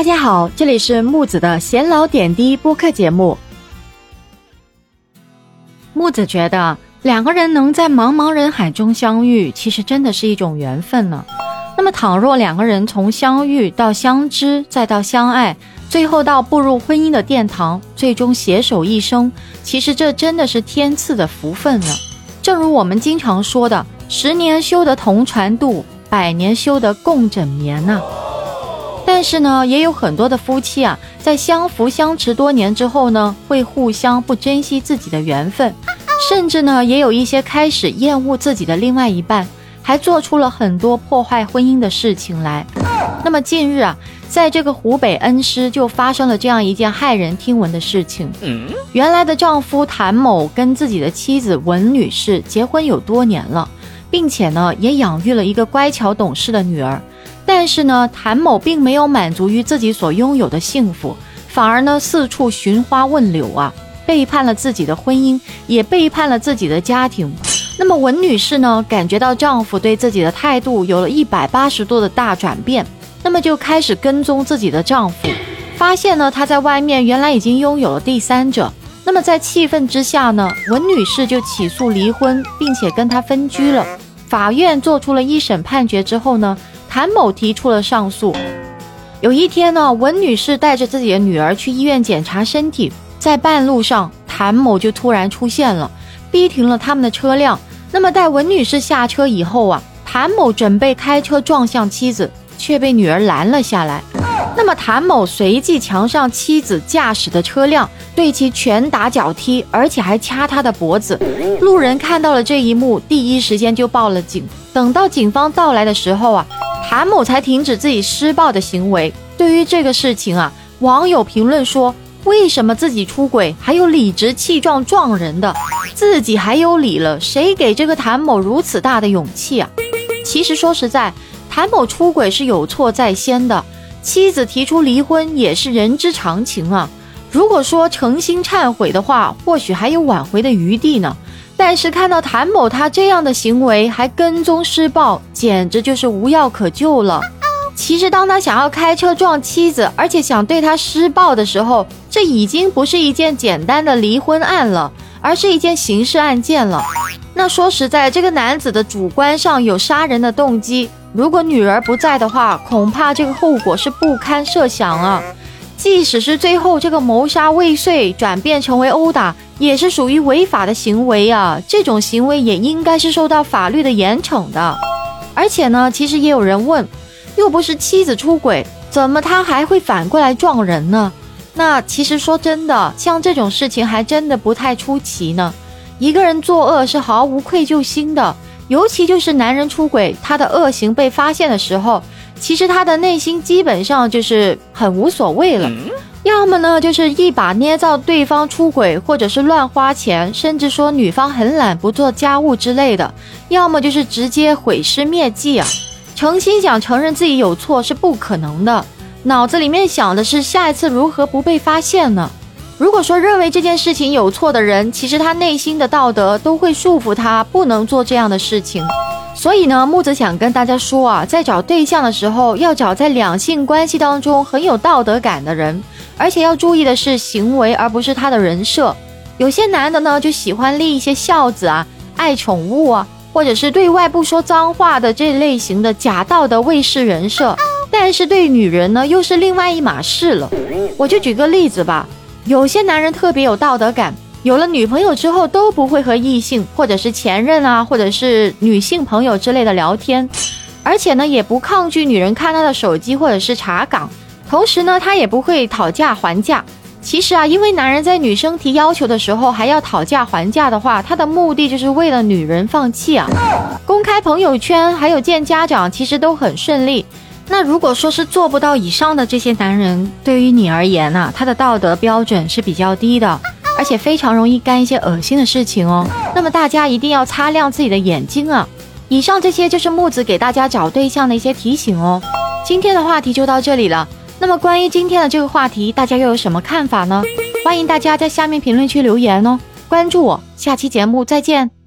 大家好，这里是木子的闲聊点滴播客节目。木子觉得两个人能在茫茫人海中相遇，其实真的是一种缘分呢。那么，倘若两个人从相遇到相知，再到相爱，最后到步入婚姻的殿堂，最终携手一生，其实这真的是天赐的福分呢。正如我们经常说的：“十年修得同船渡，百年修得共枕眠”呐。但是呢，也有很多的夫妻啊，在相扶相持多年之后呢，会互相不珍惜自己的缘分，甚至呢，也有一些开始厌恶自己的另外一半，还做出了很多破坏婚姻的事情来。那么近日啊，在这个湖北恩施就发生了这样一件骇人听闻的事情。原来的丈夫谭某跟自己的妻子文女士结婚有多年了，并且呢，也养育了一个乖巧懂事的女儿。但是呢，谭某并没有满足于自己所拥有的幸福，反而呢四处寻花问柳啊，背叛了自己的婚姻，也背叛了自己的家庭。那么文女士呢，感觉到丈夫对自己的态度有了一百八十度的大转变，那么就开始跟踪自己的丈夫，发现呢他在外面原来已经拥有了第三者。那么在气愤之下呢，文女士就起诉离婚，并且跟他分居了。法院做出了一审判决之后呢。谭某提出了上诉。有一天呢，文女士带着自己的女儿去医院检查身体，在半路上，谭某就突然出现了，逼停了他们的车辆。那么，待文女士下车以后啊，谭某准备开车撞向妻子，却被女儿拦了下来。那么，谭某随即强上妻子驾驶的车辆，对其拳打脚踢，而且还掐她的脖子。路人看到了这一幕，第一时间就报了警。等到警方到来的时候啊。谭某才停止自己施暴的行为。对于这个事情啊，网友评论说：“为什么自己出轨还有理直气壮撞人的？自己还有理了，谁给这个谭某如此大的勇气啊？”其实说实在，谭某出轨是有错在先的，妻子提出离婚也是人之常情啊。如果说诚心忏悔的话，或许还有挽回的余地呢。但是看到谭某他这样的行为，还跟踪施暴，简直就是无药可救了。其实当他想要开车撞妻子，而且想对他施暴的时候，这已经不是一件简单的离婚案了，而是一件刑事案件了。那说实在，这个男子的主观上有杀人的动机，如果女儿不在的话，恐怕这个后果是不堪设想啊。即使是最后这个谋杀未遂转变成为殴打，也是属于违法的行为啊！这种行为也应该是受到法律的严惩的。而且呢，其实也有人问，又不是妻子出轨，怎么他还会反过来撞人呢？那其实说真的，像这种事情还真的不太出奇呢。一个人作恶是毫无愧疚心的，尤其就是男人出轨，他的恶行被发现的时候。其实他的内心基本上就是很无所谓了，要么呢就是一把捏造对方出轨，或者是乱花钱，甚至说女方很懒不做家务之类的，要么就是直接毁尸灭迹啊！诚心想承认自己有错是不可能的，脑子里面想的是下一次如何不被发现呢？如果说认为这件事情有错的人，其实他内心的道德都会束缚他不能做这样的事情。所以呢，木子想跟大家说啊，在找对象的时候，要找在两性关系当中很有道德感的人，而且要注意的是行为，而不是他的人设。有些男的呢，就喜欢立一些孝子啊、爱宠物啊，或者是对外不说脏话的这类型的假道德卫士人设，但是对女人呢，又是另外一码事了。我就举个例子吧，有些男人特别有道德感。有了女朋友之后都不会和异性或者是前任啊，或者是女性朋友之类的聊天，而且呢也不抗拒女人看他的手机或者是查岗，同时呢他也不会讨价还价。其实啊，因为男人在女生提要求的时候还要讨价还价的话，他的目的就是为了女人放弃啊。公开朋友圈还有见家长其实都很顺利。那如果说是做不到以上的这些男人，对于你而言呢，他的道德标准是比较低的。而且非常容易干一些恶心的事情哦。那么大家一定要擦亮自己的眼睛啊！以上这些就是木子给大家找对象的一些提醒哦。今天的话题就到这里了。那么关于今天的这个话题，大家又有什么看法呢？欢迎大家在下面评论区留言哦。关注我，下期节目再见。